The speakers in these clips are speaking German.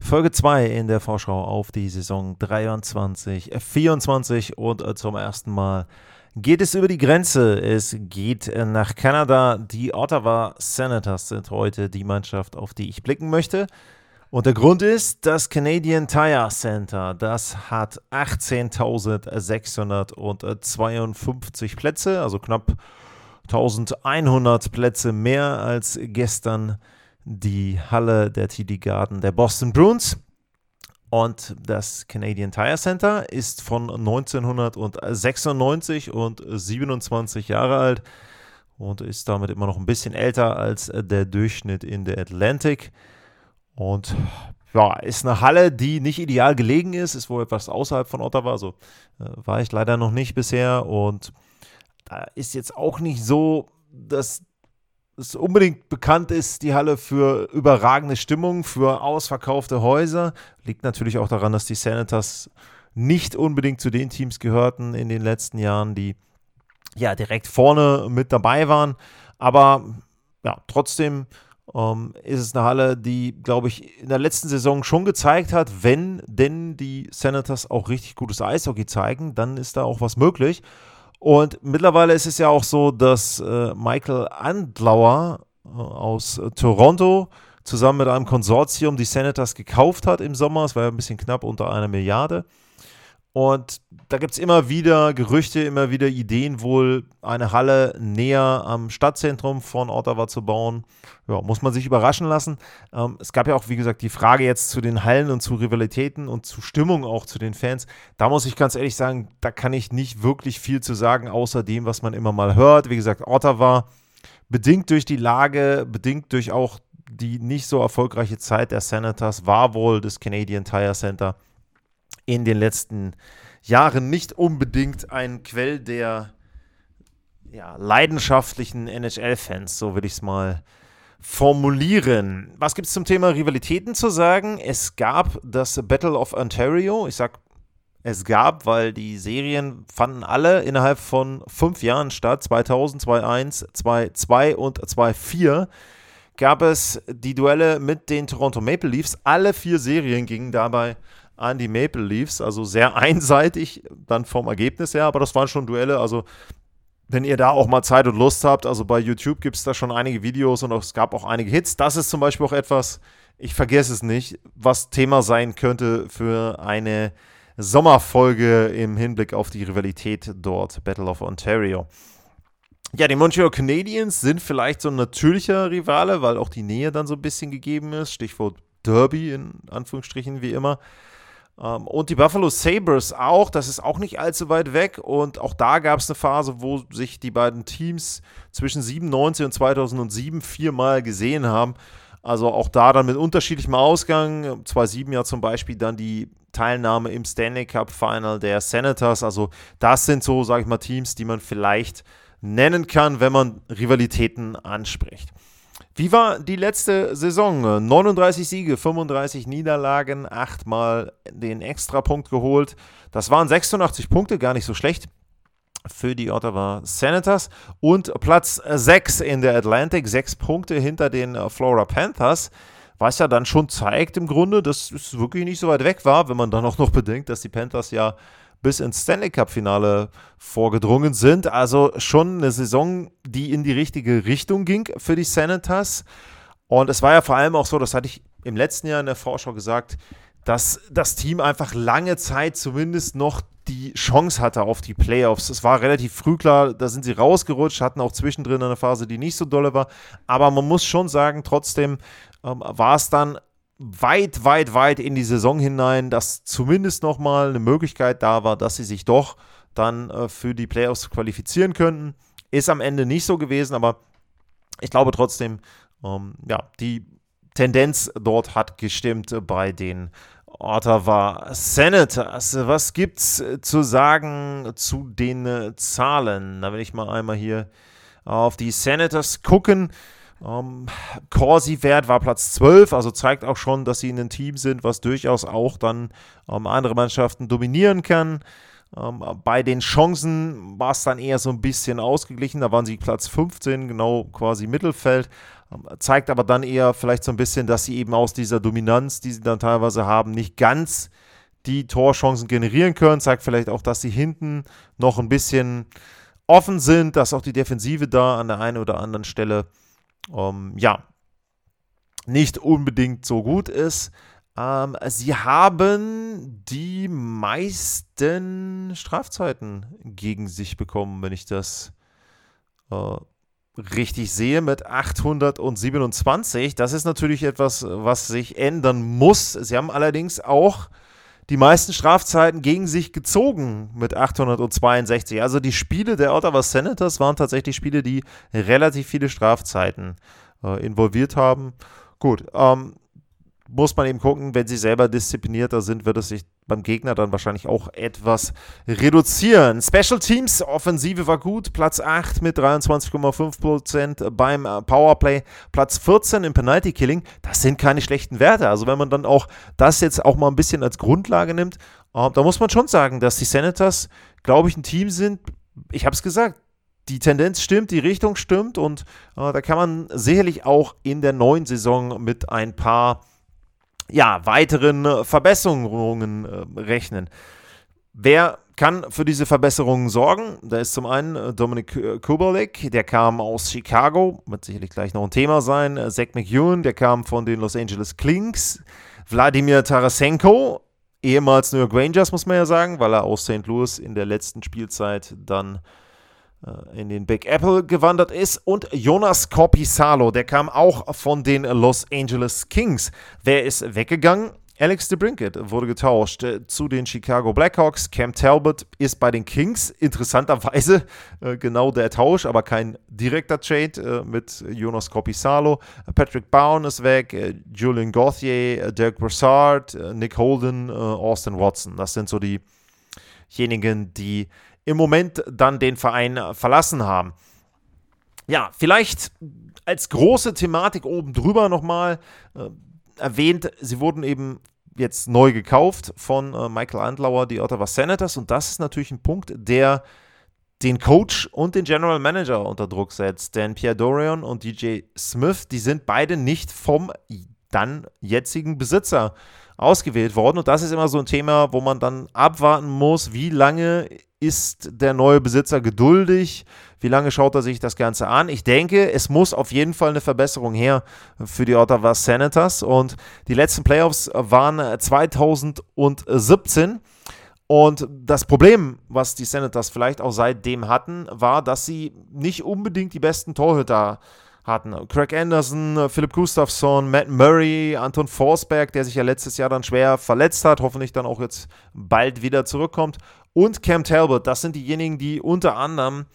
Folge 2 in der Vorschau auf die Saison 23, 24 und äh, zum ersten Mal geht es über die Grenze. Es geht äh, nach Kanada. Die Ottawa Senators sind heute die Mannschaft, auf die ich blicken möchte. Und der Grund ist, das Canadian Tire Center, das hat 18.652 Plätze, also knapp 1100 Plätze mehr als gestern die Halle der TD Garden der Boston Bruins. Und das Canadian Tire Center ist von 1996 und 27 Jahre alt und ist damit immer noch ein bisschen älter als der Durchschnitt in der Atlantic. Und ja, ist eine Halle, die nicht ideal gelegen ist, ist wohl etwas außerhalb von Ottawa, also äh, war ich leider noch nicht bisher und da ist jetzt auch nicht so, dass es unbedingt bekannt ist, die Halle für überragende Stimmung, für ausverkaufte Häuser. Liegt natürlich auch daran, dass die Senators nicht unbedingt zu den Teams gehörten in den letzten Jahren, die ja direkt vorne mit dabei waren. Aber ja, trotzdem ähm, ist es eine Halle, die, glaube ich, in der letzten Saison schon gezeigt hat, wenn denn die Senators auch richtig gutes Eishockey zeigen, dann ist da auch was möglich. Und mittlerweile ist es ja auch so, dass äh, Michael Andlauer äh, aus äh, Toronto zusammen mit einem Konsortium die Senators gekauft hat im Sommer. Es war ja ein bisschen knapp unter einer Milliarde. Und da gibt es immer wieder Gerüchte, immer wieder Ideen, wohl eine Halle näher am Stadtzentrum von Ottawa zu bauen. Ja, muss man sich überraschen lassen. Ähm, es gab ja auch, wie gesagt, die Frage jetzt zu den Hallen und zu Rivalitäten und zu Stimmung auch zu den Fans. Da muss ich ganz ehrlich sagen, da kann ich nicht wirklich viel zu sagen, außer dem, was man immer mal hört. Wie gesagt, Ottawa, bedingt durch die Lage, bedingt durch auch die nicht so erfolgreiche Zeit der Senators, war wohl das Canadian Tire Center in den letzten Jahren nicht unbedingt ein Quell der ja, leidenschaftlichen NHL-Fans, so will ich es mal formulieren. Was gibt es zum Thema Rivalitäten zu sagen? Es gab das Battle of Ontario. Ich sag es gab, weil die Serien fanden alle innerhalb von fünf Jahren statt. 2000, 2001, 2002 und 2004 gab es die Duelle mit den Toronto Maple Leafs. Alle vier Serien gingen dabei an die Maple Leafs. Also sehr einseitig dann vom Ergebnis her, aber das waren schon Duelle. Also wenn ihr da auch mal Zeit und Lust habt, also bei YouTube gibt es da schon einige Videos und es gab auch einige Hits. Das ist zum Beispiel auch etwas, ich vergesse es nicht, was Thema sein könnte für eine Sommerfolge im Hinblick auf die Rivalität dort, Battle of Ontario. Ja, die Montreal Canadiens sind vielleicht so ein natürlicher Rivale, weil auch die Nähe dann so ein bisschen gegeben ist. Stichwort Derby in Anführungsstrichen wie immer. Ähm, und die Buffalo Sabres auch, das ist auch nicht allzu weit weg. Und auch da gab es eine Phase, wo sich die beiden Teams zwischen 97 und 2007 viermal gesehen haben. Also auch da dann mit unterschiedlichem Ausgang. 2007 ja zum Beispiel dann die Teilnahme im Stanley Cup Final der Senators. Also das sind so, sage ich mal, Teams, die man vielleicht nennen kann, wenn man Rivalitäten anspricht. Wie war die letzte Saison? 39 Siege, 35 Niederlagen, achtmal den Extrapunkt geholt. Das waren 86 Punkte, gar nicht so schlecht für die Ottawa Senators. Und Platz 6 in der Atlantic, 6 Punkte hinter den Flora Panthers. Was ja dann schon zeigt im Grunde, dass es wirklich nicht so weit weg war, wenn man dann auch noch bedenkt, dass die Panthers ja bis ins Stanley Cup-Finale vorgedrungen sind. Also schon eine Saison, die in die richtige Richtung ging für die Senators. Und es war ja vor allem auch so, das hatte ich im letzten Jahr in der Vorschau gesagt, dass das Team einfach lange Zeit zumindest noch die Chance hatte auf die Playoffs. Es war relativ früh klar, da sind sie rausgerutscht, hatten auch zwischendrin eine Phase, die nicht so dolle war. Aber man muss schon sagen, trotzdem ähm, war es dann weit, weit, weit in die Saison hinein, dass zumindest nochmal eine Möglichkeit da war, dass sie sich doch dann äh, für die Playoffs qualifizieren könnten. Ist am Ende nicht so gewesen, aber ich glaube trotzdem, ähm, ja, die Tendenz dort hat gestimmt bei den Ottawa Senators. Was gibt's zu sagen zu den Zahlen? Da will ich mal einmal hier auf die Senators gucken. Um, Corsi-Wert war Platz 12, also zeigt auch schon, dass sie in einem Team sind, was durchaus auch dann um, andere Mannschaften dominieren kann. Um, bei den Chancen war es dann eher so ein bisschen ausgeglichen. Da waren sie Platz 15, genau quasi Mittelfeld. zeigt aber dann eher vielleicht so ein bisschen, dass sie eben aus dieser Dominanz, die sie dann teilweise haben, nicht ganz die Torchancen generieren können. Zeigt vielleicht auch, dass sie hinten noch ein bisschen offen sind, dass auch die Defensive da an der einen oder anderen Stelle ähm, ja, nicht unbedingt so gut ist. Ähm, sie haben die meisten Strafzeiten gegen sich bekommen, wenn ich das äh, richtig sehe, mit 827. Das ist natürlich etwas, was sich ändern muss. Sie haben allerdings auch die meisten Strafzeiten gegen sich gezogen mit 862. Also die Spiele der Ottawa Senators waren tatsächlich Spiele, die relativ viele Strafzeiten äh, involviert haben. Gut, ähm, muss man eben gucken, wenn sie selber disziplinierter sind, wird es sich beim Gegner dann wahrscheinlich auch etwas reduzieren. Special Teams, Offensive war gut, Platz 8 mit 23,5% beim äh, Powerplay, Platz 14 im Penalty Killing. Das sind keine schlechten Werte. Also wenn man dann auch das jetzt auch mal ein bisschen als Grundlage nimmt, äh, da muss man schon sagen, dass die Senators, glaube ich, ein Team sind, ich habe es gesagt, die Tendenz stimmt, die Richtung stimmt und äh, da kann man sicherlich auch in der neuen Saison mit ein paar ja, weiteren äh, Verbesserungen äh, rechnen. Wer kann für diese Verbesserungen sorgen? Da ist zum einen äh, Dominik Kubalik, der kam aus Chicago, wird sicherlich gleich noch ein Thema sein. Zach McEwen, der kam von den Los Angeles Kings. Wladimir Tarasenko, ehemals New York Rangers, muss man ja sagen, weil er aus St. Louis in der letzten Spielzeit dann äh, in den Big Apple gewandert ist. Und Jonas Corpisalo, der kam auch von den Los Angeles Kings. Wer ist weggegangen? Alex DeBrinket wurde getauscht äh, zu den Chicago Blackhawks. Cam Talbot ist bei den Kings. Interessanterweise äh, genau der Tausch, aber kein direkter Trade äh, mit Jonas Corpisalo. Patrick Bowen ist weg. Äh, Julian Gauthier, Dirk Broussard, Nick Holden, Austin Watson. Das sind so diejenigen, die im Moment dann den Verein verlassen haben. Ja, vielleicht als große Thematik oben drüber nochmal äh, erwähnt, sie wurden eben jetzt neu gekauft von äh, Michael Andlauer, die Ottawa Senators. Und das ist natürlich ein Punkt, der den Coach und den General Manager unter Druck setzt. Denn Pierre Dorian und DJ Smith, die sind beide nicht vom dann jetzigen Besitzer ausgewählt worden. Und das ist immer so ein Thema, wo man dann abwarten muss, wie lange ist der neue Besitzer geduldig? Wie lange schaut er sich das Ganze an? Ich denke, es muss auf jeden Fall eine Verbesserung her für die Ottawa Senators. Und die letzten Playoffs waren 2017. Und das Problem, was die Senators vielleicht auch seitdem hatten, war, dass sie nicht unbedingt die besten Torhüter hatten. Craig Anderson, Philipp Gustafsson, Matt Murray, Anton Forsberg, der sich ja letztes Jahr dann schwer verletzt hat, hoffentlich dann auch jetzt bald wieder zurückkommt und Cam Talbot. Das sind diejenigen, die unter anderem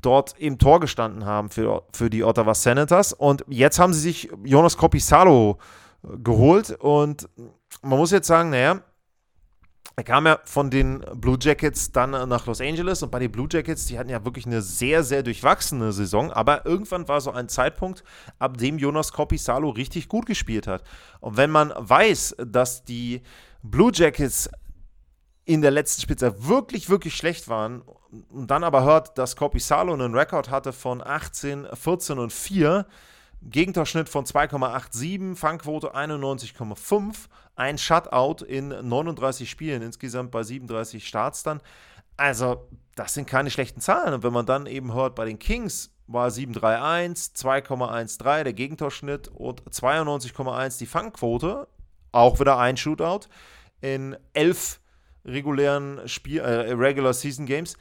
dort im Tor gestanden haben für, für die Ottawa Senators. Und jetzt haben sie sich Jonas Kopisalo äh, geholt. Und man muss jetzt sagen, naja, er kam ja von den Blue Jackets dann nach Los Angeles und bei den Blue Jackets, die hatten ja wirklich eine sehr, sehr durchwachsene Saison, aber irgendwann war so ein Zeitpunkt, ab dem Jonas Kopisalo richtig gut gespielt hat. Und wenn man weiß, dass die Blue Jackets in der letzten Spitze wirklich, wirklich schlecht waren und dann aber hört, dass Corpi Salo einen Rekord hatte von 18, 14 und 4, Gegentorschnitt von 2,87, Fangquote 91,5, ein Shutout in 39 Spielen, insgesamt bei 37 Starts dann. Also, das sind keine schlechten Zahlen. Und wenn man dann eben hört, bei den Kings war 7,31, 2,13 der Gegentorschnitt und 92,1 die Fangquote, auch wieder ein Shootout in 11 regulären Spiel, äh, Regular Season Games.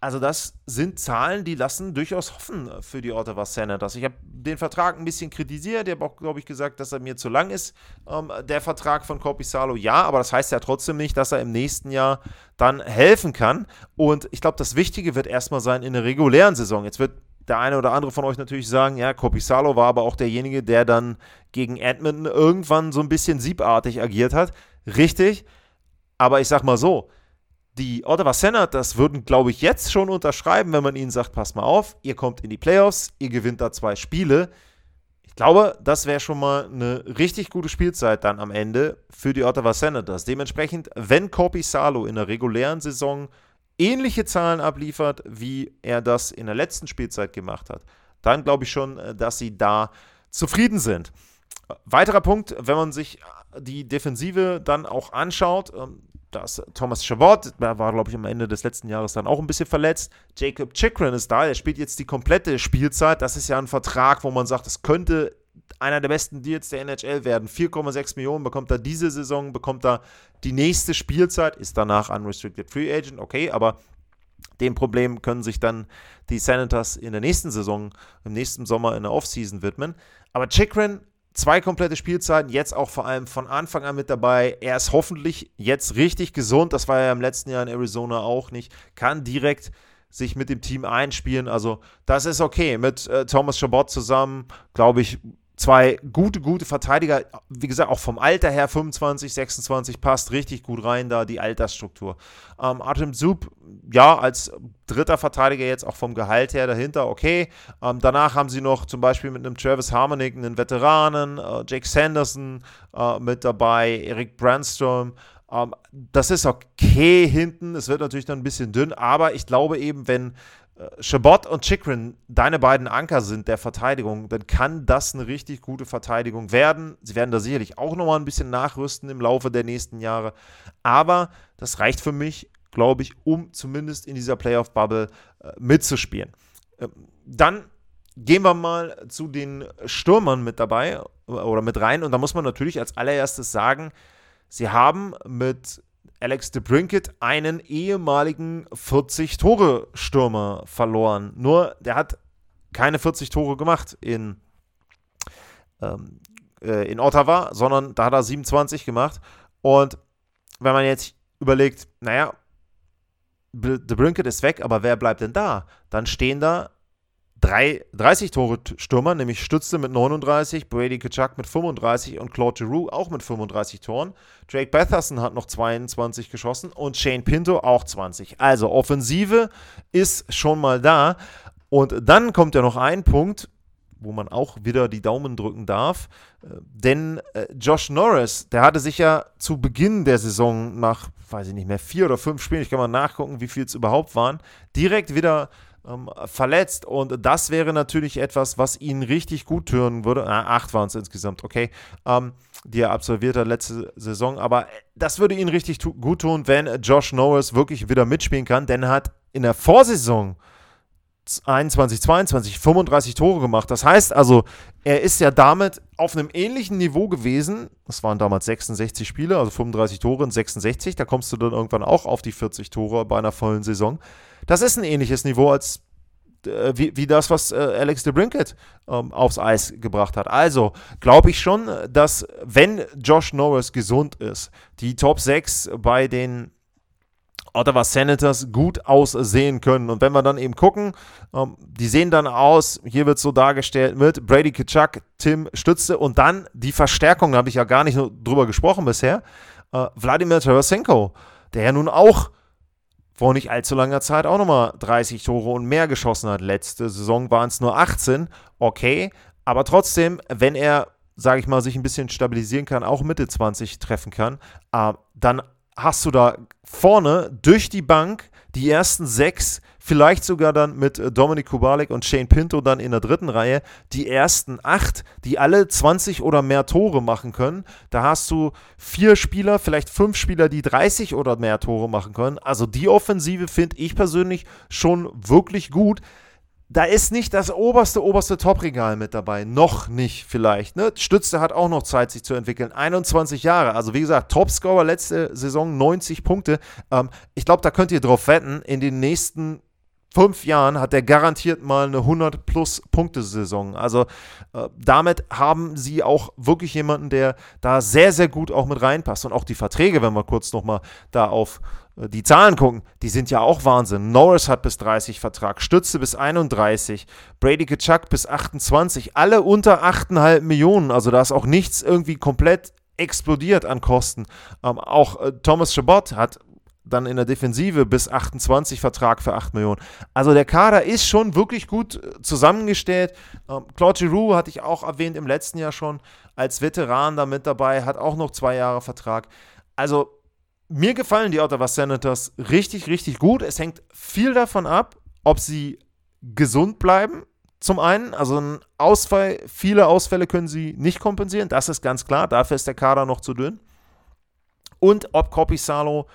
Also das sind Zahlen, die lassen durchaus hoffen für die Ottawa Senators. Ich habe den Vertrag ein bisschen kritisiert. Ich habe auch, glaube ich, gesagt, dass er mir zu lang ist. Ähm, der Vertrag von Corpisalo, ja, aber das heißt ja trotzdem nicht, dass er im nächsten Jahr dann helfen kann. Und ich glaube, das Wichtige wird erstmal sein in der regulären Saison. Jetzt wird der eine oder andere von euch natürlich sagen, ja, Corpisalo war aber auch derjenige, der dann gegen Edmonton irgendwann so ein bisschen siebartig agiert hat richtig. Aber ich sag mal so, die Ottawa Senators würden, glaube ich, jetzt schon unterschreiben, wenn man ihnen sagt, pass mal auf, ihr kommt in die Playoffs, ihr gewinnt da zwei Spiele. Ich glaube, das wäre schon mal eine richtig gute Spielzeit dann am Ende für die Ottawa Senators. Dementsprechend, wenn Corpi Salo in der regulären Saison ähnliche Zahlen abliefert, wie er das in der letzten Spielzeit gemacht hat, dann glaube ich schon, äh, dass sie da zufrieden sind. Weiterer Punkt, wenn man sich die Defensive dann auch anschaut, ähm, dass Thomas Chabot, der war, glaube ich, am Ende des letzten Jahres dann auch ein bisschen verletzt. Jacob Chikrin ist da, er spielt jetzt die komplette Spielzeit. Das ist ja ein Vertrag, wo man sagt, das könnte einer der besten Deals der NHL werden. 4,6 Millionen bekommt er diese Saison, bekommt er die nächste Spielzeit, ist danach Unrestricted Free Agent, okay, aber dem Problem können sich dann die Senators in der nächsten Saison, im nächsten Sommer in der Offseason widmen. Aber Chikrin, zwei komplette Spielzeiten, jetzt auch vor allem von Anfang an mit dabei. Er ist hoffentlich jetzt richtig gesund. Das war er im letzten Jahr in Arizona auch nicht. Kann direkt sich mit dem Team einspielen. Also, das ist okay. Mit äh, Thomas Chabot zusammen, glaube ich, zwei gute, gute Verteidiger, wie gesagt, auch vom Alter her 25, 26 passt richtig gut rein da, die Altersstruktur. Ähm, Artem Zub, ja, als dritter Verteidiger jetzt auch vom Gehalt her dahinter, okay. Ähm, danach haben sie noch zum Beispiel mit einem Travis Harmonic einen Veteranen, äh, Jake Sanderson äh, mit dabei, Eric Brandstrom. Ähm, das ist okay hinten, es wird natürlich dann ein bisschen dünn, aber ich glaube eben, wenn Chabot und Chikrin deine beiden Anker sind der Verteidigung, dann kann das eine richtig gute Verteidigung werden. Sie werden da sicherlich auch nochmal ein bisschen nachrüsten im Laufe der nächsten Jahre. Aber das reicht für mich, glaube ich, um zumindest in dieser Playoff-Bubble äh, mitzuspielen. Ähm, dann gehen wir mal zu den Stürmern mit dabei äh, oder mit rein. Und da muss man natürlich als allererstes sagen, sie haben mit Alex de Brinket einen ehemaligen 40-Tore-Stürmer verloren. Nur, der hat keine 40 Tore gemacht in, ähm, äh, in Ottawa, sondern da hat er 27 gemacht. Und wenn man jetzt überlegt, naja, De Brinket ist weg, aber wer bleibt denn da? Dann stehen da drei 30-Tore-Stürmer, nämlich Stütze mit 39, Brady Kachuk mit 35 und Claude Giroux auch mit 35 Toren. Drake Batherson hat noch 22 geschossen und Shane Pinto auch 20. Also Offensive ist schon mal da. Und dann kommt ja noch ein Punkt, wo man auch wieder die Daumen drücken darf. Äh, denn äh, Josh Norris, der hatte sich ja zu Beginn der Saison nach, weiß ich nicht mehr, vier oder fünf Spielen, ich kann mal nachgucken, wie viel es überhaupt waren, direkt wieder ähm, verletzt. Und das wäre natürlich etwas, was ihn richtig gut hören würde. Ah, acht waren es insgesamt, okay, ähm, die er absolviert hat letzte Saison. Aber das würde ihn richtig gut tun, wenn Josh Norris wirklich wieder mitspielen kann, denn er hat in der Vorsaison 21, 22, 35 Tore gemacht. Das heißt also, er ist ja damit auf einem ähnlichen Niveau gewesen. Das waren damals 66 Spiele, also 35 Tore in 66. Da kommst du dann irgendwann auch auf die 40 Tore bei einer vollen Saison. Das ist ein ähnliches Niveau als äh, wie, wie das, was äh, Alex de Brinket ähm, aufs Eis gebracht hat. Also glaube ich schon, dass wenn Josh Norris gesund ist, die Top 6 bei den Ottawa Senators gut aussehen können. Und wenn wir dann eben gucken, ähm, die sehen dann aus, hier wird so dargestellt mit Brady Kitschak, Tim Stütze und dann die Verstärkung, da habe ich ja gar nicht drüber gesprochen bisher, äh, Wladimir Tarasenko, der ja nun auch vor nicht allzu langer Zeit auch nochmal 30 Tore und mehr geschossen hat. Letzte Saison waren es nur 18, okay, aber trotzdem, wenn er, sage ich mal, sich ein bisschen stabilisieren kann, auch Mitte 20 treffen kann, äh, dann hast du da vorne durch die Bank die ersten sechs, vielleicht sogar dann mit äh, Dominik Kubalik und Shane Pinto dann in der dritten Reihe, die ersten acht, die alle 20 oder mehr Tore machen können. Da hast du vier Spieler, vielleicht fünf Spieler, die 30 oder mehr Tore machen können. Also die Offensive finde ich persönlich schon wirklich gut da ist nicht das oberste, oberste Top-Regal mit dabei. Noch nicht vielleicht. Ne? Stütze hat auch noch Zeit, sich zu entwickeln. 21 Jahre. Also wie gesagt, Topscorer letzte Saison 90 Punkte. Ähm, ich glaube, da könnt ihr drauf wetten. In den nächsten fünf Jahren hat er garantiert mal eine 100-plus-Punkte-Saison. Also äh, damit haben sie auch wirklich jemanden, der da sehr, sehr gut auch mit reinpasst. Und auch die Verträge, wenn wir kurz nochmal da auf äh, die Zahlen gucken, die sind ja auch Wahnsinn. Norris hat bis 30 Vertrag, Stütze bis 31, Brady Kachuk bis 28, alle unter 8,5 Millionen. Also da ist auch nichts irgendwie komplett explodiert an Kosten. Ähm, auch äh, Thomas Chabot hat dann in der Defensive bis 28 Vertrag für 8 Millionen. Also der Kader ist schon wirklich gut äh, zusammengestellt. Ähm, Claude Giroux hatte ich auch erwähnt im letzten Jahr schon als Veteran da mit dabei, hat auch noch zwei Jahre Vertrag. Also mir gefallen die Ottawa Senators richtig, richtig gut. Es hängt viel davon ab, ob sie gesund bleiben. Zum einen, also ein Ausfall, viele Ausfälle können sie nicht kompensieren, das ist ganz klar. Dafür ist der Kader noch zu dünn. Und ob Kopisalo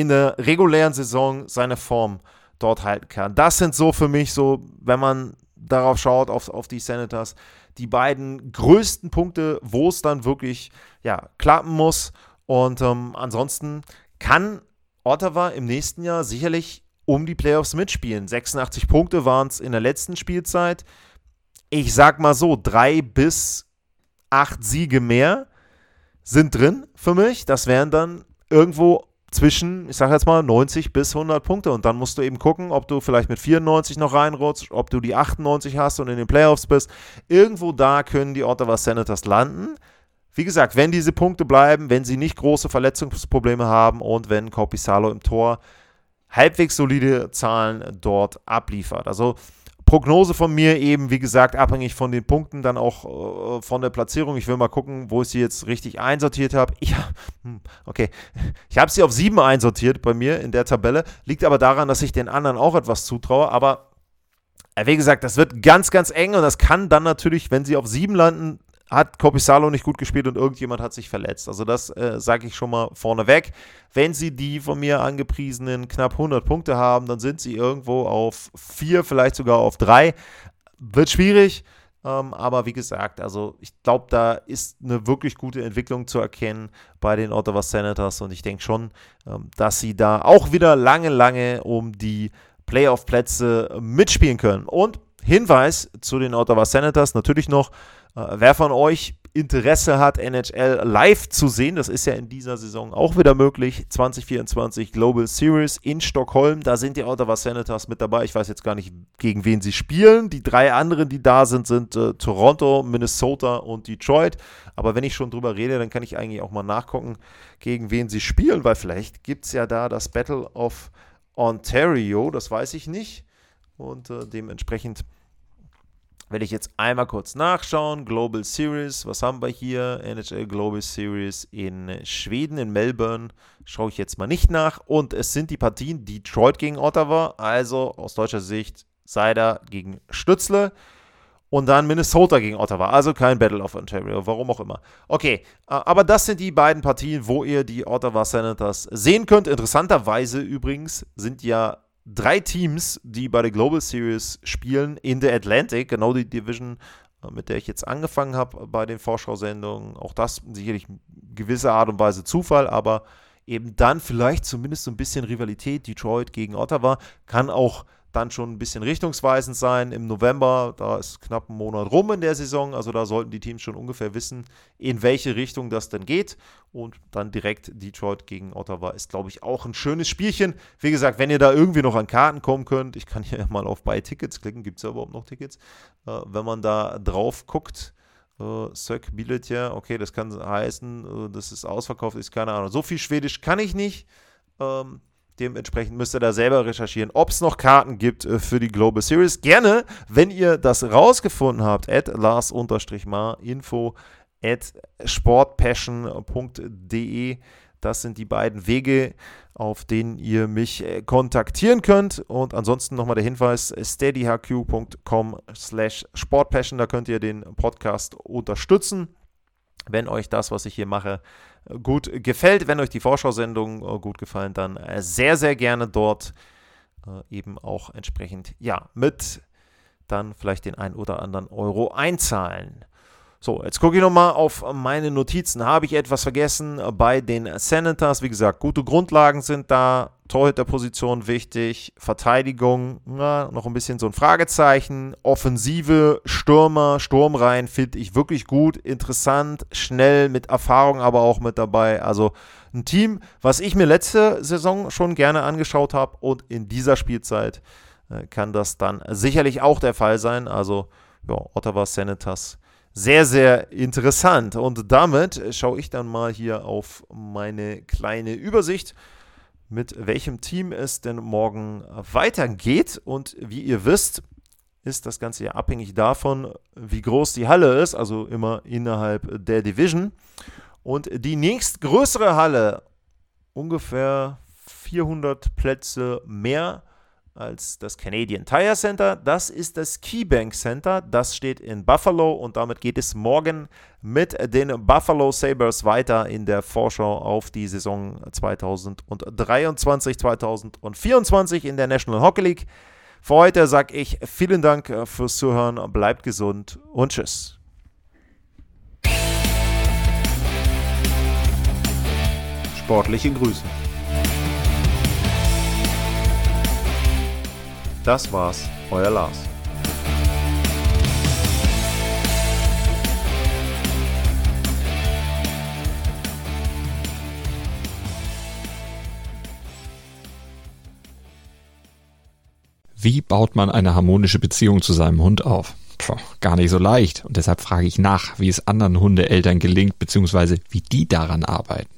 in der regulären Saison seine Form dort halten kann. Das sind so für mich so, wenn man darauf schaut, auf, auf die Senators, die beiden größten Punkte, wo es dann wirklich ja, klappen muss. Und ähm, ansonsten kann Ottawa im nächsten Jahr sicherlich um die Playoffs mitspielen. 86 Punkte waren es in der letzten Spielzeit. Ich sag mal so, drei bis acht Siege mehr sind drin für mich. Das wären dann irgendwo zwischen, ich sage jetzt mal, 90 bis 100 Punkte. Und dann musst du eben gucken, ob du vielleicht mit 94 noch reinrutscht, ob du die 98 hast und in den Playoffs bist. Irgendwo da können die Ottawa Senators landen. Wie gesagt, wenn diese Punkte bleiben, wenn sie nicht große Verletzungsprobleme haben und wenn Corpisalo im Tor halbwegs solide Zahlen dort abliefert. Also Prognose von mir eben, wie gesagt, abhängig von den Punkten, dann auch äh, von der Platzierung. Ich will mal gucken, wo ich sie jetzt richtig einsortiert habe. Ja, hm, okay. Ich habe sie auf sieben einsortiert bei mir in der Tabelle. Liegt aber daran, dass ich den anderen auch etwas zutraue. Aber äh, wie gesagt, das wird ganz, ganz eng und das kann dann natürlich, wenn sie auf sieben landen, hat Kopisalo nicht gut gespielt und irgendjemand hat sich verletzt. Also das äh, sage ich schon mal vorneweg. Wenn sie die von mir angepriesenen knapp 100 Punkte haben, dann sind sie irgendwo auf 4, vielleicht sogar auf 3. Wird schwierig, ähm, aber wie gesagt, also ich glaube, da ist eine wirklich gute Entwicklung zu erkennen bei den Ottawa Senators und ich denke schon, ähm, dass sie da auch wieder lange, lange um die Playoff-Plätze mitspielen können. Und Hinweis zu den Ottawa Senators natürlich noch, äh, wer von euch Interesse hat, NHL live zu sehen, das ist ja in dieser Saison auch wieder möglich. 2024 Global Series in Stockholm, da sind die Ottawa Senators mit dabei. Ich weiß jetzt gar nicht, gegen wen sie spielen. Die drei anderen, die da sind, sind äh, Toronto, Minnesota und Detroit. Aber wenn ich schon drüber rede, dann kann ich eigentlich auch mal nachgucken, gegen wen sie spielen, weil vielleicht gibt es ja da das Battle of Ontario, das weiß ich nicht. Und äh, dementsprechend werde ich jetzt einmal kurz nachschauen. Global Series, was haben wir hier? NHL Global Series in Schweden, in Melbourne. Schaue ich jetzt mal nicht nach. Und es sind die Partien Detroit gegen Ottawa, also aus deutscher Sicht Seider gegen Stützle. Und dann Minnesota gegen Ottawa, also kein Battle of Ontario, warum auch immer. Okay, aber das sind die beiden Partien, wo ihr die Ottawa Senators sehen könnt. Interessanterweise übrigens sind ja drei Teams, die bei der Global Series spielen in der Atlantic, genau die Division, äh, mit der ich jetzt angefangen habe bei den Vorschau-Sendungen. Auch das sicherlich gewisser Art und Weise Zufall, aber eben dann vielleicht zumindest so ein bisschen Rivalität Detroit gegen Ottawa kann auch dann schon ein bisschen richtungsweisend sein. Im November, da ist knapp ein Monat rum in der Saison, also da sollten die Teams schon ungefähr wissen, in welche Richtung das denn geht. Und dann direkt Detroit gegen Ottawa ist, glaube ich, auch ein schönes Spielchen. Wie gesagt, wenn ihr da irgendwie noch an Karten kommen könnt, ich kann hier mal auf Buy Tickets klicken, gibt es ja überhaupt noch Tickets, äh, wenn man da drauf guckt. Uh, Sök ja, okay, das kann heißen, uh, das ist ausverkauft, ist keine Ahnung. So viel Schwedisch kann ich nicht. Ähm, Dementsprechend müsst ihr da selber recherchieren, ob es noch Karten gibt äh, für die Global Series. Gerne, wenn ihr das rausgefunden habt, at lars-mar info at sportpassion.de. Das sind die beiden Wege, auf denen ihr mich äh, kontaktieren könnt. Und ansonsten nochmal der Hinweis, steadyhq.com slash sportpassion, da könnt ihr den Podcast unterstützen. Wenn euch das, was ich hier mache, gut gefällt. Wenn euch die Vorschau-Sendungen äh, gut gefallen, dann äh, sehr, sehr gerne dort äh, eben auch entsprechend, ja, mit dann vielleicht den ein oder anderen Euro einzahlen. So, jetzt gucke ich nochmal auf meine Notizen. Habe ich etwas vergessen bei den Senators? Wie gesagt, gute Grundlagen sind da. Torhüterposition wichtig. Verteidigung, na, noch ein bisschen so ein Fragezeichen. Offensive, Stürmer, Sturmreihen finde ich wirklich gut, interessant, schnell, mit Erfahrung aber auch mit dabei. Also ein Team, was ich mir letzte Saison schon gerne angeschaut habe und in dieser Spielzeit äh, kann das dann sicherlich auch der Fall sein. Also, ja, Ottawa Senators sehr, sehr interessant. Und damit schaue ich dann mal hier auf meine kleine Übersicht, mit welchem Team es denn morgen weitergeht. Und wie ihr wisst, ist das Ganze ja abhängig davon, wie groß die Halle ist, also immer innerhalb der Division. Und die nächstgrößere Halle, ungefähr 400 Plätze mehr als das Canadian Tire Center. Das ist das KeyBank Center. Das steht in Buffalo und damit geht es morgen mit den Buffalo Sabres weiter in der Vorschau auf die Saison 2023-2024 in der National Hockey League. Für heute sage ich vielen Dank fürs Zuhören, bleibt gesund und tschüss. Sportliche Grüße. Das war's, euer Lars. Wie baut man eine harmonische Beziehung zu seinem Hund auf? Puh, gar nicht so leicht. Und deshalb frage ich nach, wie es anderen Hundeeltern gelingt, beziehungsweise wie die daran arbeiten.